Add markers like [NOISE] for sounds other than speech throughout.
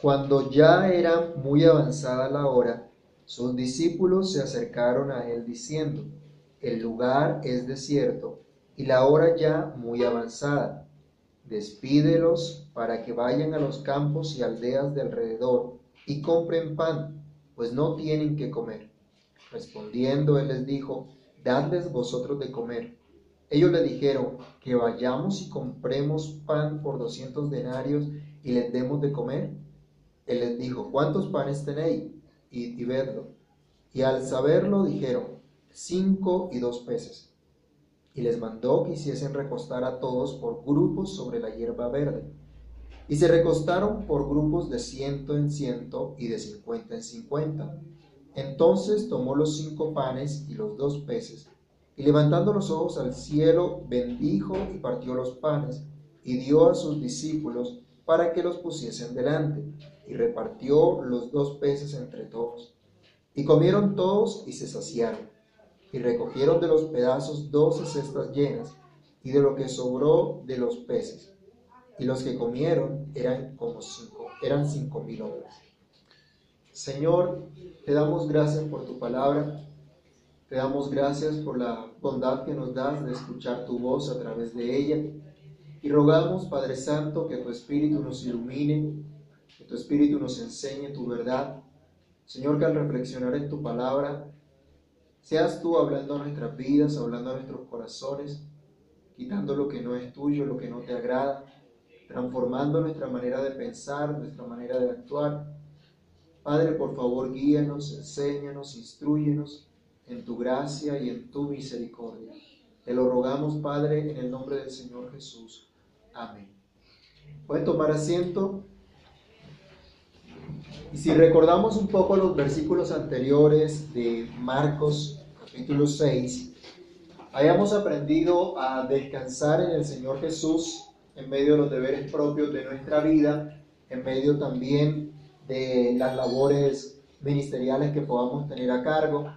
Cuando ya era muy avanzada la hora, sus discípulos se acercaron a él diciendo, el lugar es desierto y la hora ya muy avanzada. Despídelos para que vayan a los campos y aldeas de alrededor y compren pan, pues no tienen que comer. Respondiendo, él les dijo, dadles vosotros de comer. Ellos le dijeron, que vayamos y compremos pan por doscientos denarios y les demos de comer. Él les dijo, ¿cuántos panes tenéis? Y, y vedlo. Y al saberlo dijeron, cinco y dos peces. Y les mandó que hiciesen recostar a todos por grupos sobre la hierba verde. Y se recostaron por grupos de ciento en ciento y de cincuenta en cincuenta. Entonces tomó los cinco panes y los dos peces, y levantando los ojos al cielo, bendijo y partió los panes, y dio a sus discípulos para que los pusiesen delante, y repartió los dos peces entre todos. Y comieron todos y se saciaron, y recogieron de los pedazos doce cestas llenas, y de lo que sobró de los peces y los que comieron eran como cinco, eran cinco mil hombres. Señor, te damos gracias por tu palabra, te damos gracias por la bondad que nos das de escuchar tu voz a través de ella y rogamos, Padre Santo, que tu Espíritu nos ilumine, que tu Espíritu nos enseñe tu verdad. Señor, que al reflexionar en tu palabra, seas tú hablando a nuestras vidas, hablando a nuestros corazones, quitando lo que no es tuyo, lo que no te agrada transformando nuestra manera de pensar, nuestra manera de actuar. Padre, por favor, guíanos, enséñanos, instruyenos en tu gracia y en tu misericordia. Te lo rogamos, Padre, en el nombre del Señor Jesús. Amén. Pueden tomar asiento. Y si recordamos un poco los versículos anteriores de Marcos capítulo 6, hayamos aprendido a descansar en el Señor Jesús en medio de los deberes propios de nuestra vida, en medio también de las labores ministeriales que podamos tener a cargo.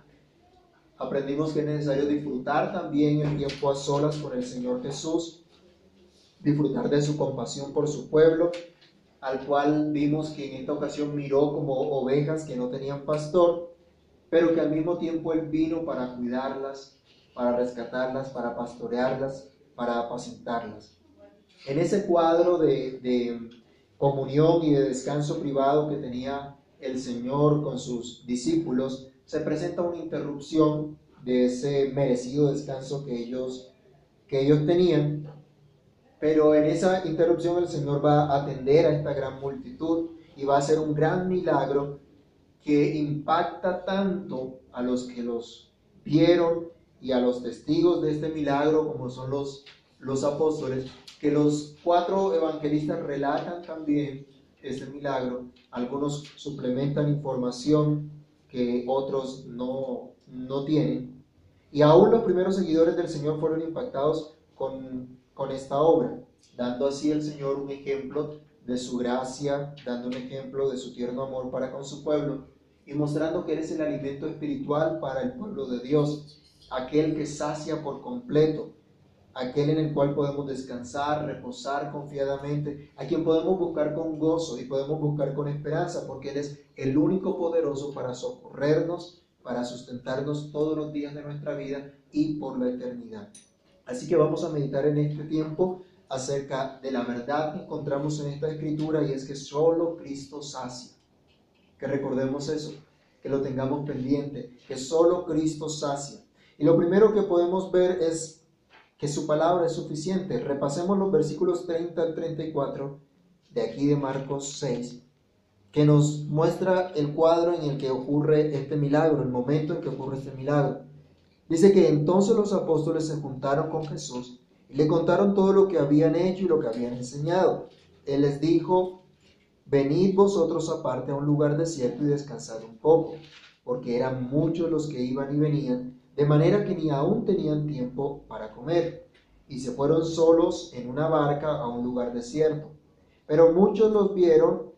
Aprendimos que es necesario disfrutar también el tiempo a solas con el Señor Jesús, disfrutar de su compasión por su pueblo, al cual vimos que en esta ocasión miró como ovejas que no tenían pastor, pero que al mismo tiempo Él vino para cuidarlas, para rescatarlas, para pastorearlas, para apacentarlas. En ese cuadro de, comunión y de descanso privado que tenía el Señor con sus discípulos, se presenta una interrupción de ese merecido descanso que ellos, que ellos tenían. Pero en esa interrupción el Señor va a atender a esta gran multitud y va a hacer un gran milagro que impacta tanto a los que los vieron y a los testigos de este milagro como son los, los apóstoles, que los cuatro evangelistas relatan también este milagro. Algunos suplementan información que otros no, no tienen. Y aún los primeros seguidores del Señor fueron impactados con, con esta obra, dando así el Señor un ejemplo de su gracia, dando un ejemplo de su tierno amor para con su pueblo y mostrando que Él es el alimento espiritual para el pueblo de Dios, aquel que sacia por completo, aquel en el cual podemos descansar, reposar confiadamente, a quien podemos buscar con gozo y podemos buscar con esperanza, porque Él es el único poderoso para socorrernos, para sustentarnos todos los días de nuestra vida y por la eternidad. Así que vamos a meditar en este tiempo acerca de la verdad que encontramos en esta escritura y es que solo Cristo sacia. Que recordemos eso, que lo tengamos pendiente, que solo Cristo sacia. Y lo primero que podemos ver es que su palabra es suficiente. Repasemos los versículos 30 al 34 de aquí de Marcos 6, que nos muestra el cuadro en el que ocurre este milagro, el momento en que ocurre este milagro. Dice que entonces los apóstoles se juntaron con Jesús y le contaron todo lo que habían hecho y lo que habían enseñado. Él les dijo, venid vosotros aparte a un lugar desierto y descansad un poco, porque eran muchos los que iban y venían de manera que ni aún tenían tiempo para comer, y se fueron solos en una barca a un lugar desierto. Pero muchos los vieron,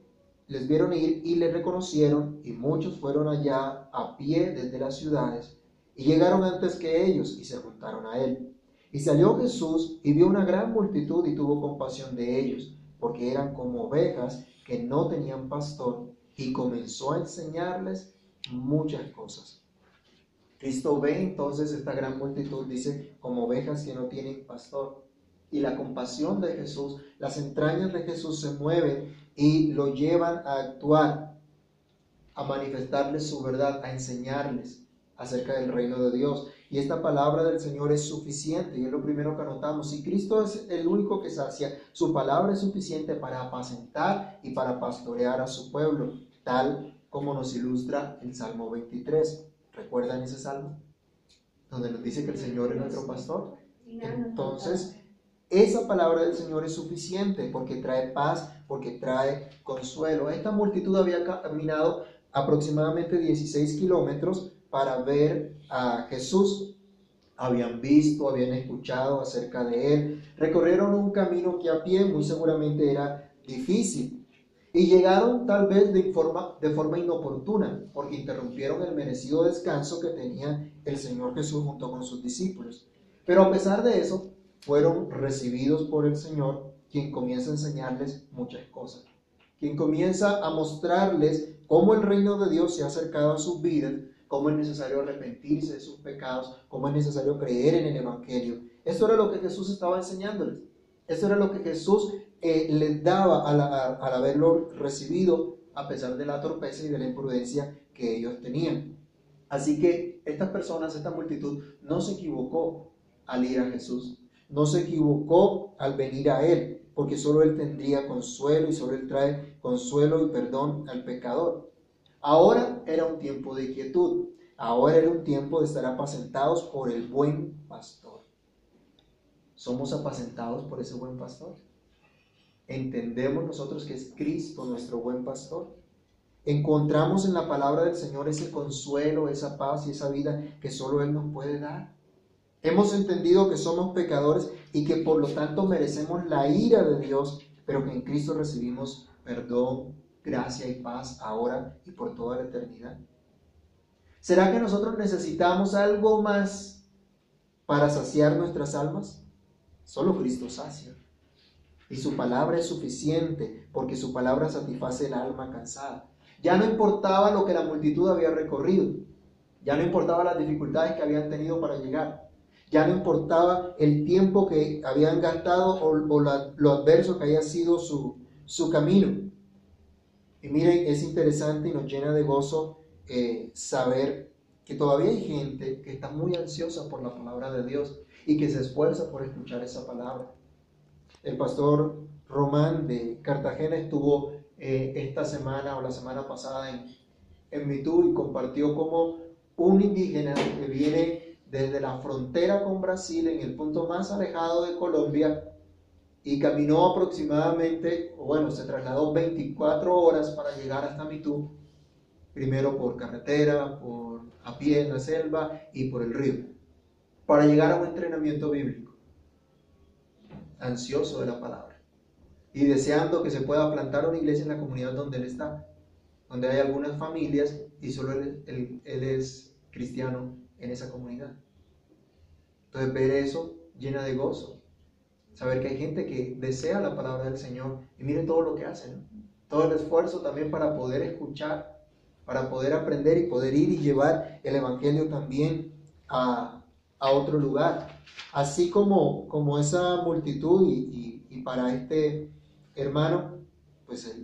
les vieron ir y les reconocieron, y muchos fueron allá a pie desde las ciudades, y llegaron antes que ellos y se juntaron a él. Y salió Jesús y vio una gran multitud y tuvo compasión de ellos, porque eran como ovejas que no tenían pastor, y comenzó a enseñarles muchas cosas. Cristo ve entonces esta gran multitud, dice, como ovejas que no tienen pastor. Y la compasión de Jesús, las entrañas de Jesús se mueven y lo llevan a actuar, a manifestarles su verdad, a enseñarles acerca del reino de Dios. Y esta palabra del Señor es suficiente, y es lo primero que anotamos. Si Cristo es el único que sacia, su palabra es suficiente para apacentar y para pastorear a su pueblo, tal como nos ilustra el Salmo 23. ¿Recuerdan ese salmo? Donde nos dice que el Señor es nuestro pastor. Entonces, esa palabra del Señor es suficiente porque trae paz, porque trae consuelo. Esta multitud había caminado aproximadamente 16 kilómetros para ver a Jesús. Habían visto, habían escuchado acerca de él. Recorrieron un camino que a pie muy seguramente era difícil. Y llegaron tal vez de forma, de forma inoportuna, porque interrumpieron el merecido descanso que tenía el Señor Jesús junto con sus discípulos. Pero a pesar de eso, fueron recibidos por el Señor, quien comienza a enseñarles muchas cosas, quien comienza a mostrarles cómo el reino de Dios se ha acercado a sus vidas cómo es necesario arrepentirse de sus pecados, cómo es necesario creer en el Evangelio. Eso era lo que Jesús estaba enseñándoles. Eso era lo que Jesús eh, les daba al, al haberlo recibido a pesar de la torpeza y de la imprudencia que ellos tenían. Así que estas personas, esta multitud, no se equivocó al ir a Jesús, no se equivocó al venir a Él, porque solo Él tendría consuelo y solo Él trae consuelo y perdón al pecador. Ahora era un tiempo de quietud, ahora era un tiempo de estar apacentados por el buen pastor. ¿Somos apacentados por ese buen pastor? ¿Entendemos nosotros que es Cristo nuestro buen pastor? ¿Encontramos en la palabra del Señor ese consuelo, esa paz y esa vida que solo Él nos puede dar? Hemos entendido que somos pecadores y que por lo tanto merecemos la ira de Dios, pero que en Cristo recibimos perdón gracia y paz ahora y por toda la eternidad? ¿Será que nosotros necesitamos algo más para saciar nuestras almas? Solo Cristo sacia. Y su palabra es suficiente porque su palabra satisface el alma cansada. Ya no importaba lo que la multitud había recorrido. Ya no importaba las dificultades que habían tenido para llegar. Ya no importaba el tiempo que habían gastado o, lo adverso que haya sido su, su camino. Y miren, es interesante y nos llena de gozo eh, saber que todavía hay gente que está muy ansiosa por la palabra de Dios y que se esfuerza por escuchar esa palabra. El pastor Román de Cartagena estuvo eh, esta semana o la semana pasada en, en Mitú y compartió como un indígena que viene desde la frontera con Brasil, en el punto más alejado de Colombia, y caminó aproximadamente, o bueno, se trasladó 24 horas para llegar hasta Mitú, primero por carretera, por a pie en la selva y por el río, para llegar a un entrenamiento bíblico, ansioso de la palabra y deseando que se pueda plantar una iglesia en la comunidad donde él está, donde hay algunas familias y solo él, él es cristiano en esa comunidad. Entonces ver eso llena de gozo, Saber que hay gente que desea la palabra del Señor y mire todo lo que hacen. Todo el esfuerzo también para poder escuchar, para poder aprender y poder ir y llevar el Evangelio también a, otro lugar. Así como, como esa multitud y, y, para este hermano, pues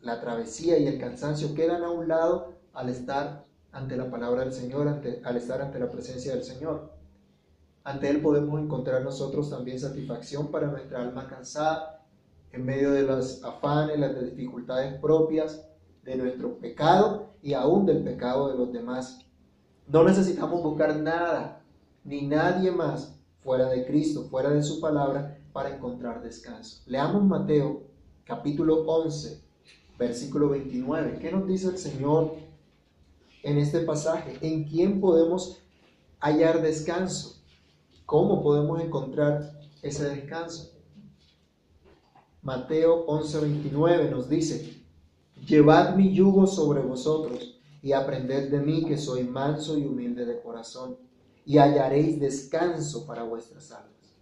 la travesía y el cansancio quedan a un lado al estar ante la palabra del Señor, ante, al estar ante la presencia del Señor. Ante Él podemos encontrar nosotros también satisfacción para nuestra alma cansada en medio de los afanes, las dificultades propias de nuestro pecado y aún del pecado de los demás. No necesitamos buscar nada ni nadie más fuera de Cristo, fuera de su palabra, para encontrar descanso. Leamos Mateo capítulo 11, versículo 29. ¿Qué nos dice el Señor en este pasaje? ¿En quién podemos hallar descanso? ¿Cómo podemos encontrar ese descanso? Mateo 11:29 nos dice, Llevad mi yugo sobre vosotros y aprended de mí que soy manso y humilde de corazón, y hallaréis descanso para vuestras almas.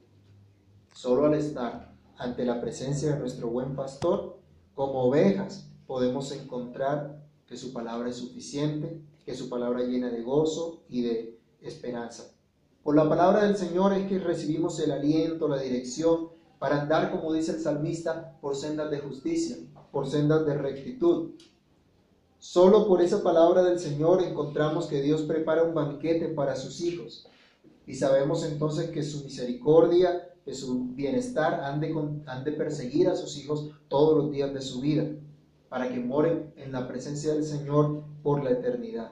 Solo al estar ante la presencia de nuestro buen pastor, como ovejas, podemos encontrar que su palabra es suficiente, que su palabra llena de gozo y de esperanza. Por la palabra del Señor es que recibimos el aliento, la dirección para andar, como dice el salmista, por sendas de justicia, por sendas de rectitud. Solo por esa palabra del Señor encontramos que Dios prepara un banquete para sus hijos. Y sabemos entonces que su misericordia, que su bienestar han de, han de perseguir a sus hijos todos los días de su vida, para que moren en la presencia del Señor por la eternidad.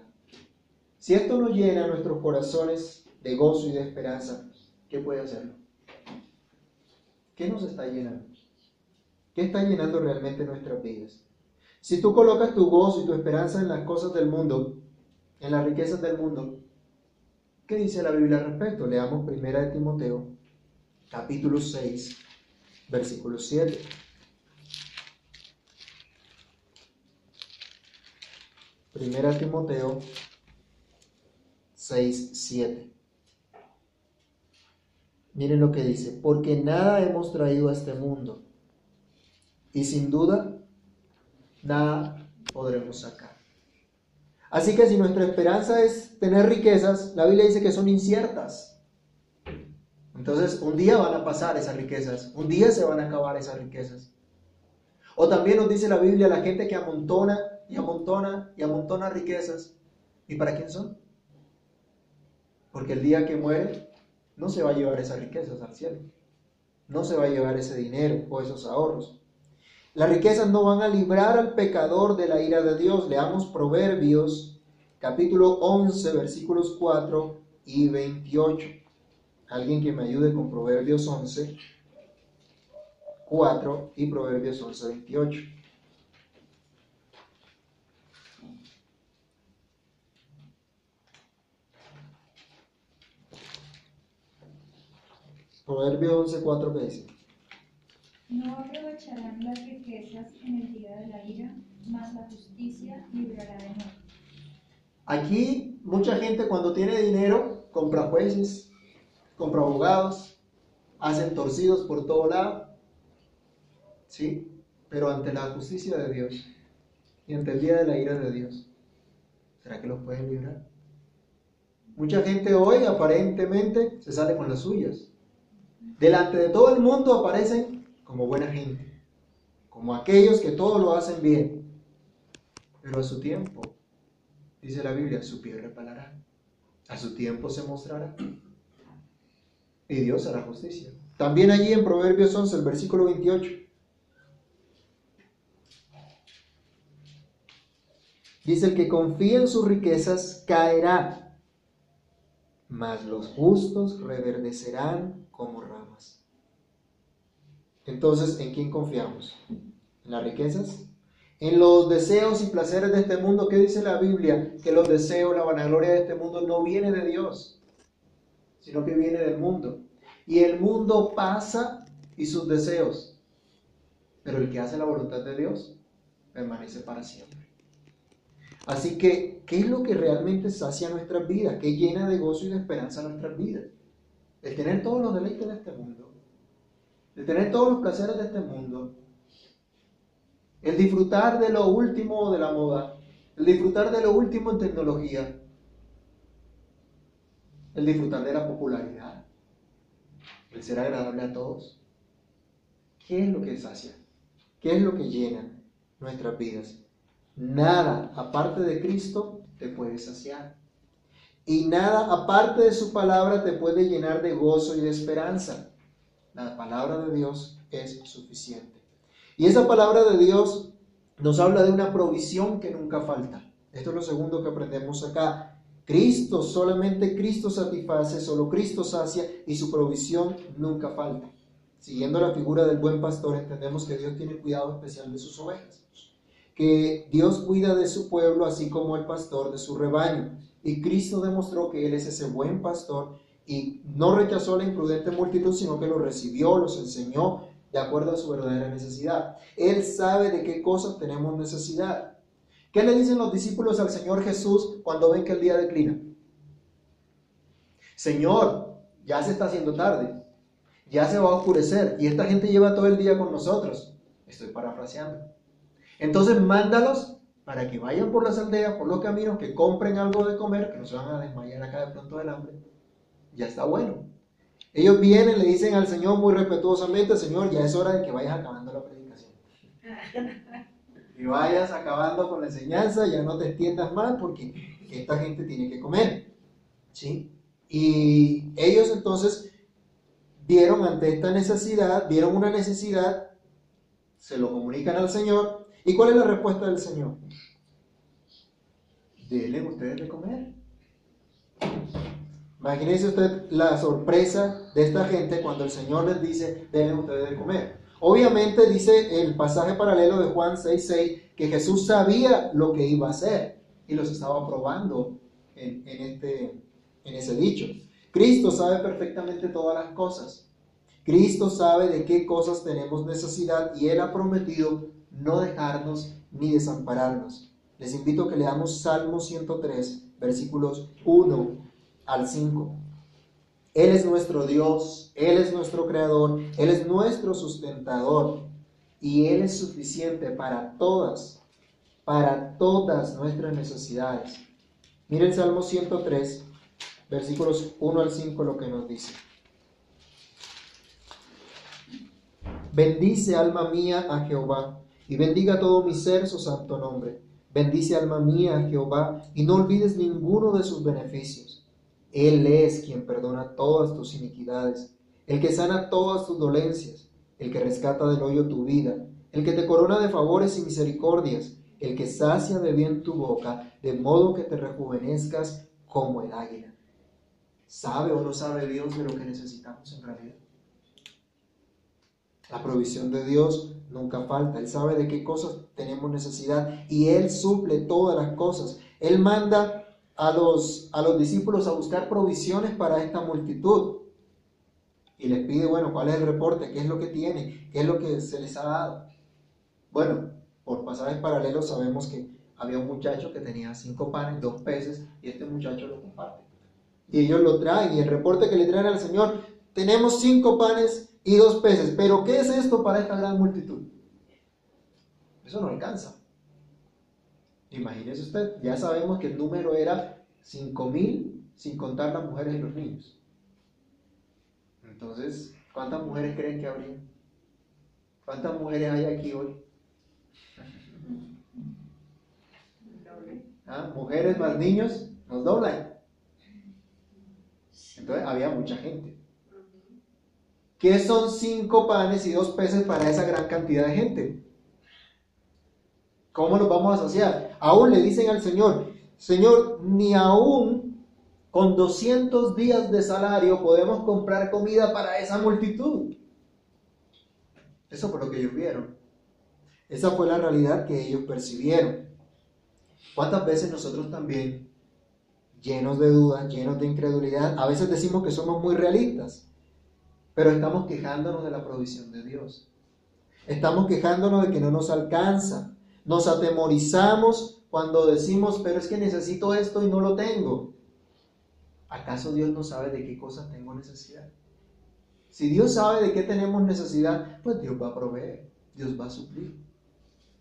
Si esto no llena nuestros corazones de gozo y de esperanza, ¿qué puede hacerlo? ¿Qué nos está llenando? ¿Qué está llenando realmente nuestras vidas? Si tú colocas tu gozo y tu esperanza en las cosas del mundo, en las riquezas del mundo, ¿qué dice la Biblia al respecto? Leamos 1 de Timoteo, capítulo 6, versículo 7. Primera Timoteo 6, 7. Miren lo que dice, porque nada hemos traído a este mundo y sin duda nada podremos sacar. Así que si nuestra esperanza es tener riquezas, la Biblia dice que son inciertas. Entonces, un día van a pasar esas riquezas, un día se van a acabar esas riquezas. O también nos dice la Biblia, la gente que amontona y amontona y amontona riquezas. ¿Y para quién son? Porque el día que muere, no se va a llevar esas riquezas al cielo. No se va a llevar ese dinero o esos ahorros. Las riquezas no van a librar al pecador de la ira de Dios. Leamos Proverbios capítulo 11 versículos 4 y 28. Alguien que me ayude con Proverbios 11, 4 y Proverbios 11, 28. Proverbios 11, 4 ¿qué dice? No aprovecharán las riquezas en el día de la ira, mas la justicia librará de muerte. Aquí mucha gente cuando tiene dinero compra jueces, compra abogados, hacen torcidos por todo lado, ¿sí? Pero ante la justicia de Dios y ante el día de la ira de Dios, ¿será que los pueden librar? Mucha gente hoy aparentemente se sale con las suyas. Delante de todo el mundo aparecen como buena gente, como aquellos que todo lo hacen bien. Pero a su tiempo, dice la Biblia, su pie repalará. A su tiempo se mostrará. Y Dios hará justicia. También allí en Proverbios 11, el versículo 28. Dice, el que confía en sus riquezas caerá, mas los justos reverdecerán. Entonces, ¿en quién confiamos? ¿En las riquezas? En los deseos y placeres de este mundo, ¿qué dice la Biblia? Que los deseos, la vanagloria de este mundo no viene de Dios, sino que viene del mundo. Y el mundo pasa y sus deseos, pero el que hace la voluntad de Dios permanece para siempre. Así que, ¿qué es lo que realmente sacia nuestras vidas? ¿Qué llena de gozo y de esperanza nuestras vidas? El tener todos los deleites de este mundo, el tener todos los placeres de este mundo, el disfrutar de lo último de la moda, el disfrutar de lo último en tecnología, el disfrutar de la popularidad, el ser agradable a todos. ¿Qué es lo que sacia? ¿Qué es lo que llena nuestras vidas? Nada aparte de Cristo te puede saciar. Y nada aparte de su palabra te puede llenar de gozo y de esperanza. La palabra de Dios es suficiente. Y esa palabra de Dios nos habla de una provisión que nunca falta. Esto es lo segundo que aprendemos acá. Cristo, solamente Cristo satisface, solo Cristo sacia y su provisión nunca falta. Siguiendo la figura del buen pastor, entendemos que Dios tiene cuidado especial de sus ovejas. Que Dios cuida de su pueblo así como el pastor de su rebaño. Y Cristo demostró que Él es ese buen pastor y no rechazó la imprudente multitud, sino que lo recibió, los enseñó de acuerdo a su verdadera necesidad. Él sabe de qué cosas tenemos necesidad. ¿Qué le dicen los discípulos al Señor Jesús cuando ven que el día declina? Señor, ya se está haciendo tarde. ya se va a oscurecer y esta gente lleva todo el día con nosotros. Estoy parafraseando. Entonces mándalos para que vayan por las aldeas, por los caminos, que compren algo de comer, que no se van a desmayar acá de pronto del hambre. Ya está bueno. Ellos vienen, le dicen al Señor muy respetuosamente, Señor, ya es hora de que vayas acabando la predicación. [LAUGHS] Y vayas acabando con la enseñanza, ya no te extiendas más porque esta gente tiene que comer. ¿Sí? Y ellos entonces vieron ante esta necesidad, vieron una necesidad, se lo comunican al Señor. ¿Y cuál es la respuesta del Señor? Denle ustedes de comer. Imagínense usted la sorpresa de esta gente cuando el Señor les dice, denle ustedes de comer. Obviamente dice el pasaje paralelo de Juan 6:6 que Jesús sabía lo que iba a hacer y los estaba probando en, este, en ese dicho. Cristo sabe perfectamente todas las cosas. Cristo sabe de qué cosas tenemos necesidad y Él ha prometido no dejarnos ni desampararnos. Les invito a que leamos Salmo 103, versículos 1 al 5. Él es nuestro Dios, Él es nuestro creador, Él es nuestro sustentador y Él es suficiente para todas, para todas nuestras necesidades. Mire el Salmo 103, versículos 1 al 5, lo que nos dice. Bendice alma mía a Jehová y bendiga todo mi ser su santo nombre. Bendice alma mía a Jehová y no olvides ninguno de sus beneficios él es quien perdona todas tus iniquidades, el que sana todas tus dolencias, el que rescata del hoyo tu vida, el que te corona de favores y misericordias, el que sacia de bien tu boca, de modo que te rejuvenezcas como el águila. ¿Sabe o no sabe Dios de lo que necesitamos en realidad? La provisión de Dios nunca falta. Él sabe de qué cosas tenemos necesidad y Él suple todas las cosas. Él manda a los, a los discípulos a buscar provisiones para esta multitud. Y les pide, bueno, ¿cuál es el reporte? ¿Qué es lo que tiene? ¿Qué es lo que se les ha dado? Bueno, por pasajes paralelos sabemos que había un muchacho que tenía cinco panes, dos peces, y este muchacho lo comparte. Y ellos lo traen, y el reporte que le traen al Señor, tenemos cinco panes y dos peces, pero ¿qué es esto para esta gran multitud? Eso no alcanza. Imagínese usted, ya sabemos que el número era 5.000 sin contar las mujeres y los niños. Entonces, ¿cuántas mujeres creen que habría? ¿Cuántas mujeres hay aquí hoy? ¿Ah? Mujeres más niños nos doblan. Entonces había mucha gente. ¿Qué son cinco panes y dos peces para esa gran cantidad de gente? ¿Cómo nos vamos a asociar? Aún le dicen al Señor, Señor, ni aún con 200 días de salario podemos comprar comida para esa multitud. Eso fue lo que ellos vieron. Esa fue la realidad que ellos percibieron. ¿Cuántas veces nosotros también, llenos de dudas, llenos de incredulidad, a veces decimos que somos muy realistas, pero estamos quejándonos de la provisión de Dios? Estamos quejándonos de que no nos alcanza. Nos atemorizamos cuando decimos, pero es que necesito esto y no lo tengo. ¿Acaso Dios no sabe de qué cosas tengo necesidad? Si Dios sabe de qué tenemos necesidad, pues Dios va a proveer, Dios va a suplir.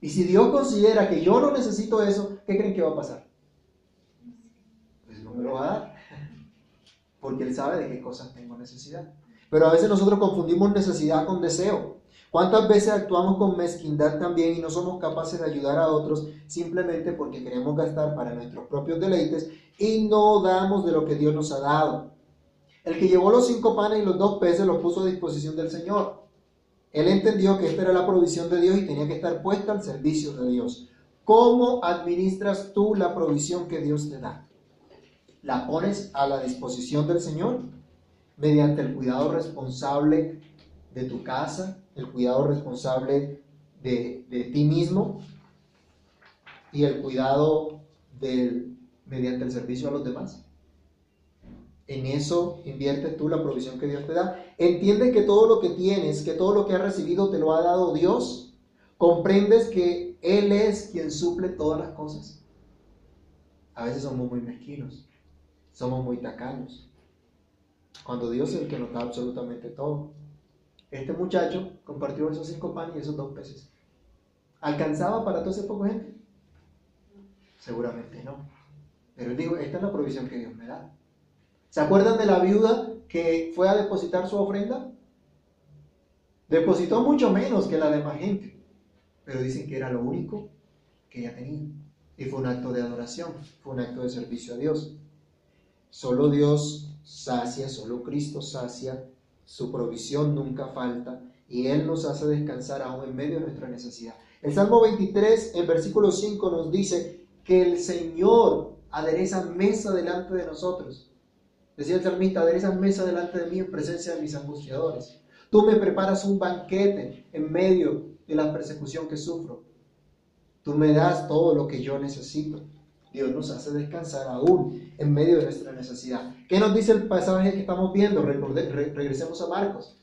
Y si Dios considera que yo no necesito eso, ¿qué creen que va a pasar? Pues no me lo va a dar, porque Él sabe de qué cosas tengo necesidad. Pero a veces nosotros confundimos necesidad con deseo. ¿Cuántas veces actuamos con mezquindad también y no somos capaces de ayudar a otros simplemente porque queremos gastar para nuestros propios deleites y no damos de lo que Dios nos ha dado? El que llevó los cinco panes y los dos peces los puso a disposición del Señor. Él entendió que esta era la provisión de Dios y tenía que estar puesta al servicio de Dios. ¿Cómo administras tú la provisión que Dios te da? ¿La pones a la disposición del Señor? Mediante el cuidado responsable de tu casa, el cuidado responsable de, ti mismo y el cuidado del, mediante el servicio a los demás. En eso invierte tú la provisión que Dios te da. Entiende que todo lo que tienes, que todo lo que has recibido te lo ha dado Dios. Comprendes que Él es quien suple todas las cosas. A veces somos muy mezquinos, somos muy tacaños. Cuando Dios es el que nos da absolutamente todo. Este muchacho compartió esos cinco panes y esos dos peces. ¿Alcanzaba para todo ese poco gente? Seguramente no. Pero él dijo, esta es la provisión que Dios me da. ¿Se acuerdan de la viuda que fue a depositar su ofrenda? Depositó mucho menos que la demás gente, pero dicen que era lo único que ella tenía. Y fue un acto de adoración, fue un acto de servicio a Dios. Solo Dios sacia, solo Cristo sacia, su provisión nunca falta y Él nos hace descansar aún en medio de nuestra necesidad. El Salmo 23, en versículo 5, nos dice que el Señor adereza mesa delante de nosotros. Decía el salmista, adereza mesa delante de mí en presencia de mis angustiadores. Tú me preparas un banquete en medio de la persecución que sufro. Tú me das todo lo que yo necesito. Dios nos hace descansar aún en medio de nuestra necesidad. ¿Qué nos dice el pasaje que estamos viendo? regresemos a Marcos.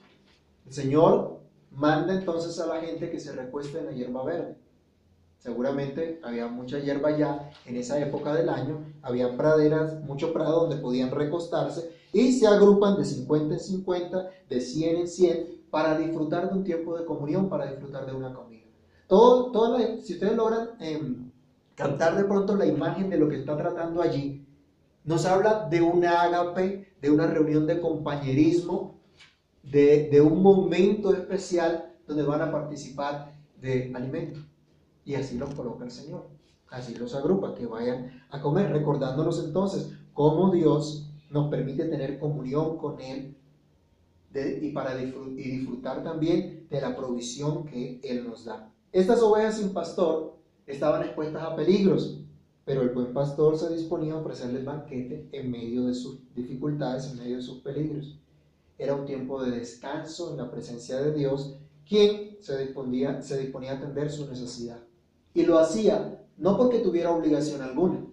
El Señor manda entonces a la gente que se recueste en la hierba verde. Seguramente había mucha hierba ya en esa época del año, había praderas, mucho prado donde podían recostarse y se agrupan de 50 en 50, de 100 en 100 para disfrutar de un tiempo de comunión, para disfrutar de una comida. Todo, si ustedes logran em, captar de pronto la imagen de lo que está tratando allí, nos habla de un ágape, de una reunión de compañerismo, de, de un momento especial donde van a participar de alimento. Y así los coloca el Señor. Así los agrupa, que vayan a comer, recordándonos entonces cómo Dios nos permite tener comunión con Él y, para y disfrutar también de la provisión que Él nos da. Estas ovejas sin pastor estaban expuestas a peligros, pero el buen pastor se disponía a ofrecerles banquete en medio de sus dificultades, en medio de sus peligros. Era un tiempo de descanso en la presencia de Dios, quien se disponía, se disponía a atender su necesidad. Y lo hacía no porque tuviera obligación alguna,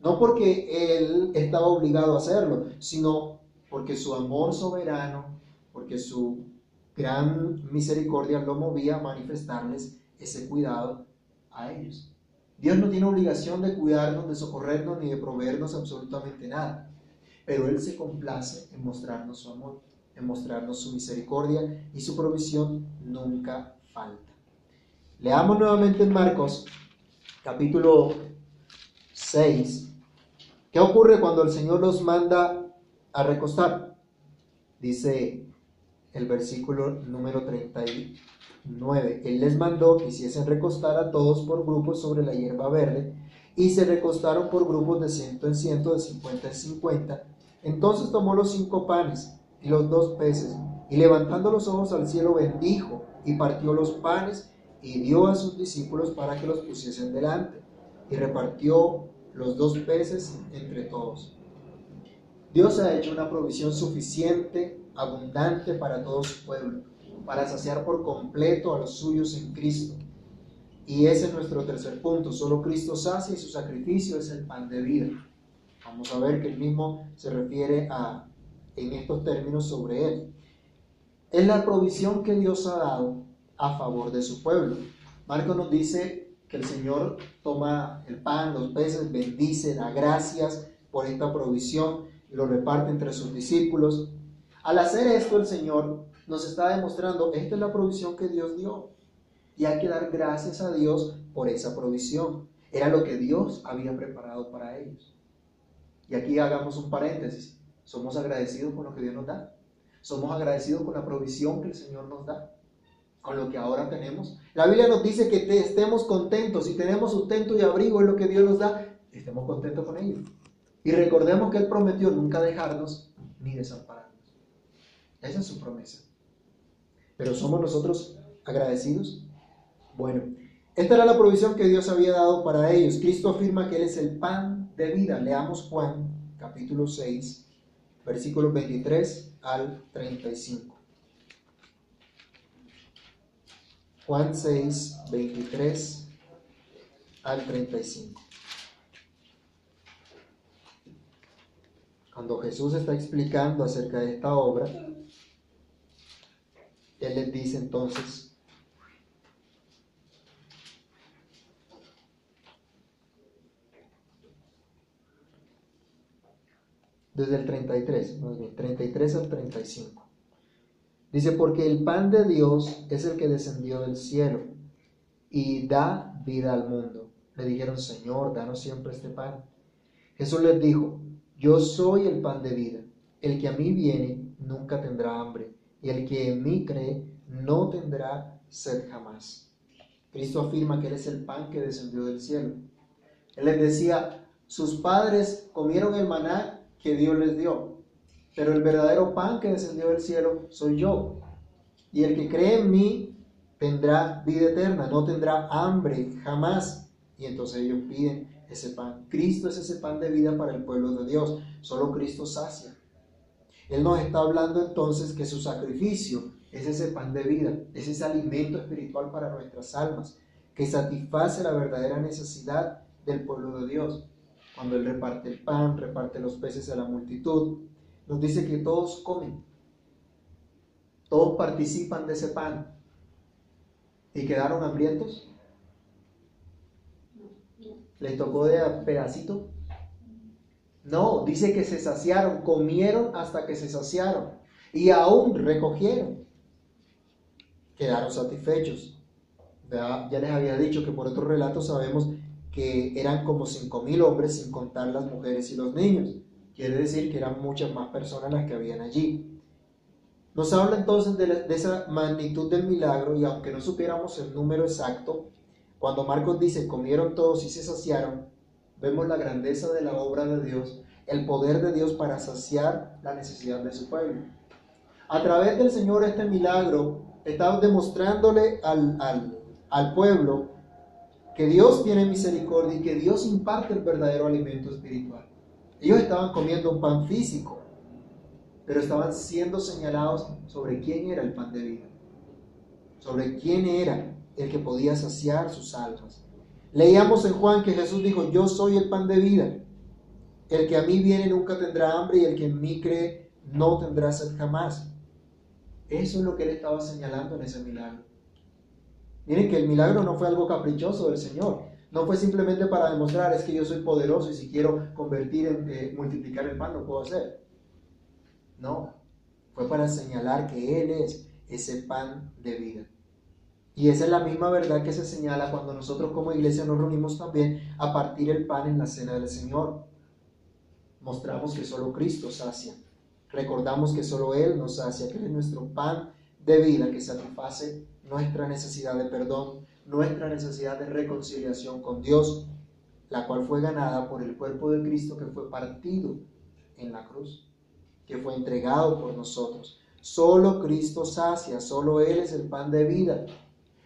no porque él estaba obligado a hacerlo, sino porque su amor soberano, porque su gran misericordia lo movía a manifestarles ese cuidado a ellos. Dios no tiene obligación de cuidarnos, de socorrernos ni de proveernos absolutamente nada, pero Él se complace en mostrarnos su amor, en mostrarnos su misericordia y su provisión nunca falta. Leamos nuevamente en Marcos capítulo 6. ¿Qué ocurre cuando el Señor los manda a recostar? Dice el versículo número 39. Él les mandó que hiciesen recostar a todos por grupos sobre la hierba verde y se recostaron por grupos de ciento en ciento, de cincuenta en cincuenta. Entonces tomó los cinco panes y los dos peces y levantando los ojos al cielo bendijo y partió los panes y dio a sus discípulos para que los pusiesen delante, y repartió los dos peces entre todos. Dios ha hecho una provisión suficiente, abundante para todo su pueblo, para saciar por completo a los suyos en Cristo. Y ese es nuestro tercer punto. Solo Cristo sacia y su sacrificio es el pan de vida. Vamos a ver que el mismo se refiere a, en estos términos sobre él. Es la provisión que Dios ha dado a favor de su pueblo. Marco nos dice que el Señor toma el pan, los peces, bendice, da gracias por esta provisión y lo reparte entre sus discípulos. Al hacer esto, el Señor nos está demostrando, esta es la provisión que Dios dio. Y hay que dar gracias a Dios por esa provisión. Era lo que Dios había preparado para ellos. Y aquí hagamos un paréntesis. Somos agradecidos con lo que Dios nos da. Somos agradecidos con la provisión que el Señor nos da con lo que ahora tenemos. La Biblia nos dice que estemos contentos. Si tenemos sustento y abrigo en lo que Dios nos da, estemos contentos con ello. Y recordemos que Él prometió nunca dejarnos ni desampararnos. Esa es su promesa. Pero ¿somos nosotros agradecidos? Bueno, esta era la provisión que Dios había dado para ellos. Cristo afirma que Él es el pan de vida. Leamos Juan capítulo 6, versículos 23 al 35. Juan 6, 23 al 35. Cuando Jesús está explicando acerca de esta obra, Él les dice entonces, desde el 33, más bien, 33 al 35. Dice, porque el pan de Dios es el que descendió del cielo y da vida al mundo. Le dijeron, Señor, danos siempre este pan. Jesús les dijo, yo soy el pan de vida. El que a mí viene nunca tendrá hambre, y el que en mí cree no tendrá sed jamás. Cristo afirma que Él es el pan que descendió del cielo. Él les decía, sus padres comieron el maná que Dios les dio, pero el verdadero pan que descendió del cielo soy yo. Y el que cree en mí tendrá vida eterna, no tendrá hambre jamás. Y entonces ellos piden ese pan. Cristo es ese pan de vida para el pueblo de Dios. Solo Cristo sacia. Él nos está hablando entonces que su sacrificio es ese pan de vida, es ese alimento espiritual para nuestras almas, que satisface la verdadera necesidad del pueblo de Dios. Cuando Él reparte el pan, reparte los peces a la multitud, nos dice que todos comen, todos participan de ese pan. ¿Y quedaron hambrientos? ¿Les tocó de pedacito? No, dice que se saciaron, comieron hasta que se saciaron y aún recogieron. Quedaron satisfechos. Ya, les había dicho que por otro relato sabemos que eran como cinco mil hombres sin contar las mujeres y los niños. Quiere decir que eran muchas más personas las que habían allí. Nos habla entonces de, de, esa magnitud del milagro y aunque no supiéramos el número exacto, cuando Marcos dice comieron todos y se saciaron, vemos la grandeza de la obra de Dios, el poder de Dios para saciar la necesidad de su pueblo. A través del Señor este milagro está demostrándole al, al, al pueblo que Dios tiene misericordia y que Dios imparte el verdadero alimento espiritual. Ellos estaban comiendo un pan físico, pero estaban siendo señalados sobre quién era el pan de vida, sobre quién era el que podía saciar sus almas. Leíamos en Juan que Jesús dijo, yo soy el pan de vida. El que a mí viene nunca tendrá hambre y el que en mí cree no tendrá sed jamás. Eso es lo que él estaba señalando en ese milagro. Miren que el milagro no fue algo caprichoso del Señor. No fue simplemente para demostrar es que yo soy poderoso y si quiero convertir en eh, multiplicar el pan lo puedo hacer. No, fue para señalar que Él es ese pan de vida. Y esa es la misma verdad que se señala cuando nosotros como iglesia nos reunimos también a partir el pan en la cena del Señor. Mostramos que solo Cristo sacia. Recordamos que solo Él nos sacia, que es nuestro pan de vida que satisface nuestra necesidad de perdón, nuestra necesidad de reconciliación con Dios, la cual fue ganada por el cuerpo de Cristo que fue partido en la cruz, que fue entregado por nosotros. Solo Cristo sacia, solo Él es el pan de vida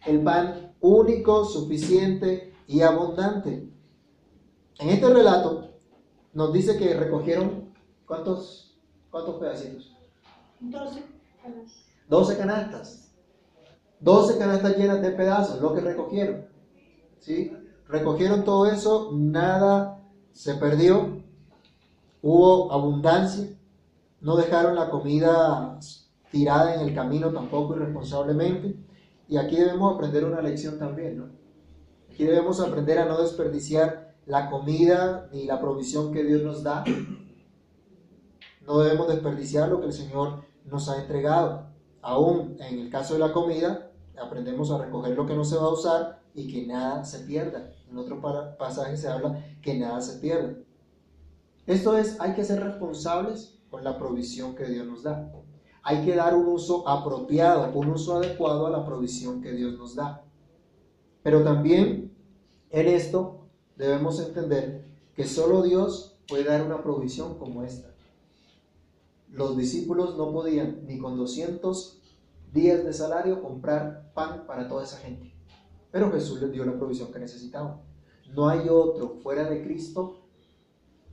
el pan único, suficiente y abundante. En este relato nos dice que recogieron cuántos, cuántos pedacitos? Doce canastas. Doce canastas. Doce canastas llenas de pedazos, lo que recogieron. ¿Sí? Recogieron todo eso, nada se perdió, hubo abundancia, no dejaron la comida tirada en el camino tampoco irresponsablemente. Y aquí debemos aprender una lección también, ¿no? Aquí debemos aprender a no desperdiciar la comida ni la provisión que Dios nos da. No debemos desperdiciar lo que el Señor nos ha entregado. Aún en el caso de la comida, aprendemos a recoger lo que no se va a usar y que nada se pierda. En otro pasaje se habla que nada se pierda. Esto es, hay que ser responsables con la provisión que Dios nos da hay que dar un uso apropiado, un uso adecuado a la provisión que Dios nos da. Pero también en esto debemos entender que solo Dios puede dar una provisión como esta. Los discípulos no podían ni con 200 días de salario comprar pan para toda esa gente. Pero Jesús les dio la provisión que necesitaban. No hay otro fuera de Cristo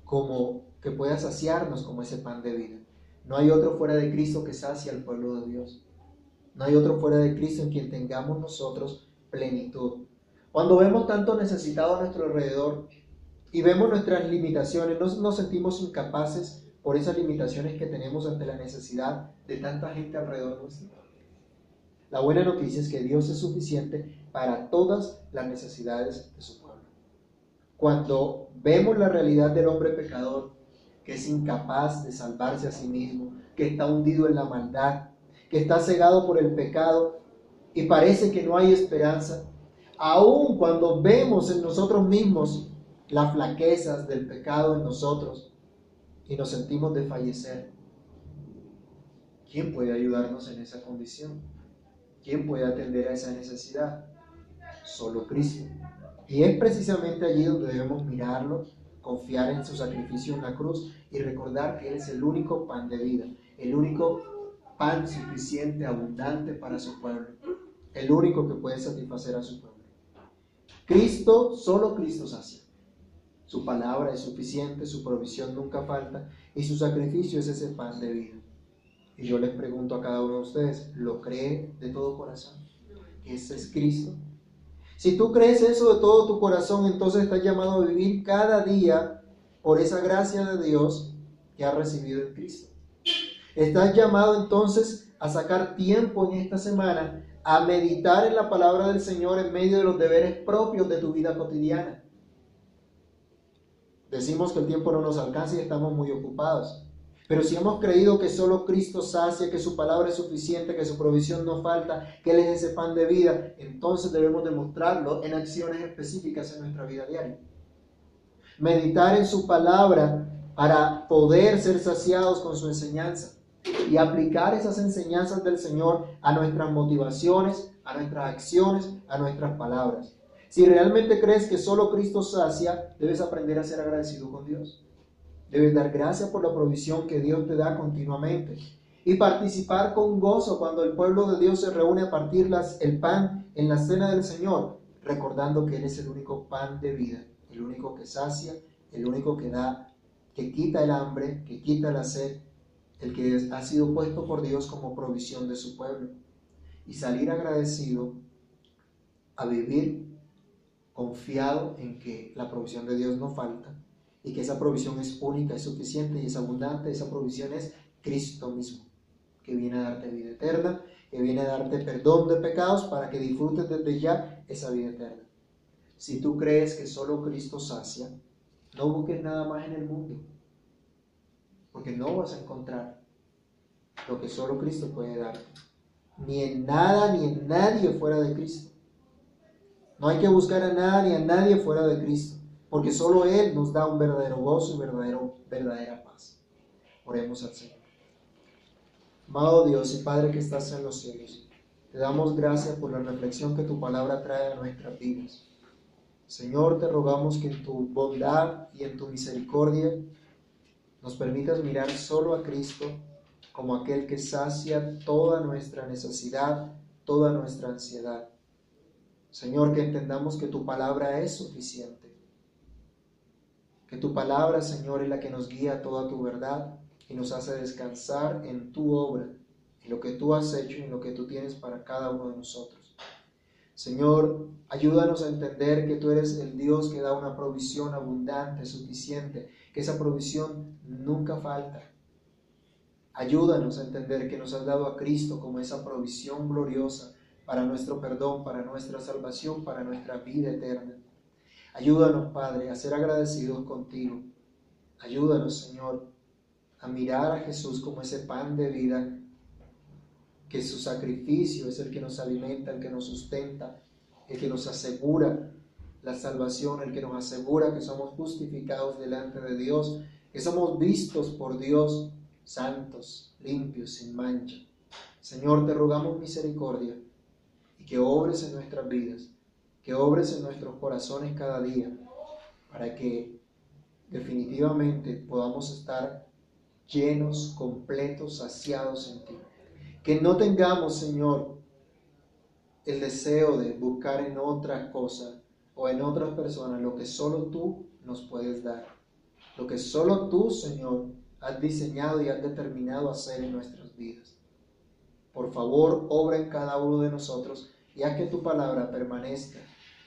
como que pueda saciarnos como ese pan de vida. No hay otro fuera de Cristo que sacie al pueblo de Dios. No hay otro fuera de Cristo en quien tengamos nosotros plenitud. Cuando vemos tanto necesitado a nuestro alrededor y vemos nuestras limitaciones, ¿no nos sentimos incapaces por esas limitaciones que tenemos ante la necesidad de tanta gente alrededor nuestro? La buena noticia es que Dios es suficiente para todas las necesidades de su pueblo. Cuando vemos la realidad del hombre pecador, que es incapaz de salvarse a sí mismo, que está hundido en la maldad, que está cegado por el pecado y parece que no hay esperanza, aun cuando vemos en nosotros mismos las flaquezas del pecado en nosotros y nos sentimos de fallecer. ¿Quién puede ayudarnos en esa condición? ¿Quién puede atender a esa necesidad? Solo Cristo. Y es precisamente allí donde debemos mirarlo, confiar en su sacrificio en la cruz y recordar que Él es el único pan de vida, el único pan suficiente, abundante para su pueblo, el único que puede satisfacer a su pueblo. Cristo, solo Cristo sacia. Su palabra es suficiente, su provisión nunca falta y su sacrificio es ese pan de vida. Y yo les pregunto a cada uno de ustedes, ¿lo cree de todo corazón? ¿Ese es Cristo? Si tú crees eso de todo tu corazón, entonces estás llamado a vivir cada día por esa gracia de Dios que has recibido en Cristo. Estás llamado entonces a sacar tiempo en esta semana a meditar en la palabra del Señor en medio de los deberes propios de tu vida cotidiana. Decimos que el tiempo no nos alcanza y estamos muy ocupados. Pero si hemos creído que solo Cristo sacia, que su palabra es suficiente, que su provisión no falta, que Él es ese pan de vida, entonces debemos demostrarlo en acciones específicas en nuestra vida diaria. Meditar en su palabra para poder ser saciados con su enseñanza y aplicar esas enseñanzas del Señor a nuestras motivaciones, a nuestras acciones, a nuestras palabras. Si realmente crees que solo Cristo sacia, debes aprender a ser agradecido con Dios. Debes dar gracias por la provisión que Dios te da continuamente y participar con gozo cuando el pueblo de Dios se reúne a partir las, el pan en la cena del Señor, recordando que Él es el único pan de vida, el único que sacia, el único que da, que quita el hambre, que quita la sed, el que ha sido puesto por Dios como provisión de su pueblo. Y salir agradecido a vivir confiado en que la provisión de Dios no falta y que esa provisión es única, es suficiente y es abundante. Esa provisión es Cristo mismo, que viene a darte vida eterna, que viene a darte perdón de pecados para que disfrutes desde ya esa vida eterna. Si tú crees que solo Cristo sacia, no busques nada más en el mundo, porque no vas a encontrar lo que solo Cristo puede darte, ni en nada ni en nadie fuera de Cristo. No hay que buscar a nada ni a nadie fuera de Cristo porque solo Él nos da un verdadero gozo y verdadero, verdadera paz. Oremos al Señor. Amado Dios y Padre que estás en los cielos, te damos gracias por la reflexión que tu palabra trae a nuestras vidas. Señor, te rogamos que en tu bondad y en tu misericordia nos permitas mirar solo a Cristo como aquel que sacia toda nuestra necesidad, toda nuestra ansiedad. Señor, que entendamos que tu palabra es suficiente que tu palabra, Señor, es la que nos guía toda tu verdad y nos hace descansar en tu obra, en lo que tú has hecho y en lo que tú tienes para cada uno de nosotros. Señor, ayúdanos a entender que tú eres el Dios que da una provisión abundante, suficiente, que esa provisión nunca falta. Ayúdanos a entender que nos has dado a Cristo como esa provisión gloriosa para nuestro perdón, para nuestra salvación, para nuestra vida eterna. Ayúdanos, Padre, a ser agradecidos contigo. Ayúdanos, Señor, a mirar a Jesús como ese pan de vida, que su sacrificio es el que nos alimenta, el que nos sustenta, el que nos asegura la salvación, el que nos asegura que somos justificados delante de Dios, que somos vistos por Dios santos, limpios, sin mancha. Señor, te rogamos misericordia y que obres en nuestras vidas que obres en nuestros corazones cada día, para que definitivamente podamos estar llenos, completos, saciados en ti. Que no tengamos, Señor, el deseo de buscar en otra cosa o en otras personas lo que solo tú nos puedes dar. Lo que solo tú, Señor, has diseñado y has determinado hacer en nuestras vidas. Por favor, obra en cada uno de nosotros y haz que tu palabra permanezca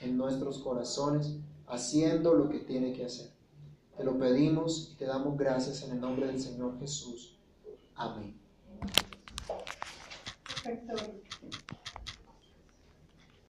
en nuestros corazones, haciendo lo que tiene que hacer. Te lo pedimos y te damos gracias en el nombre del Señor Jesús. Amén.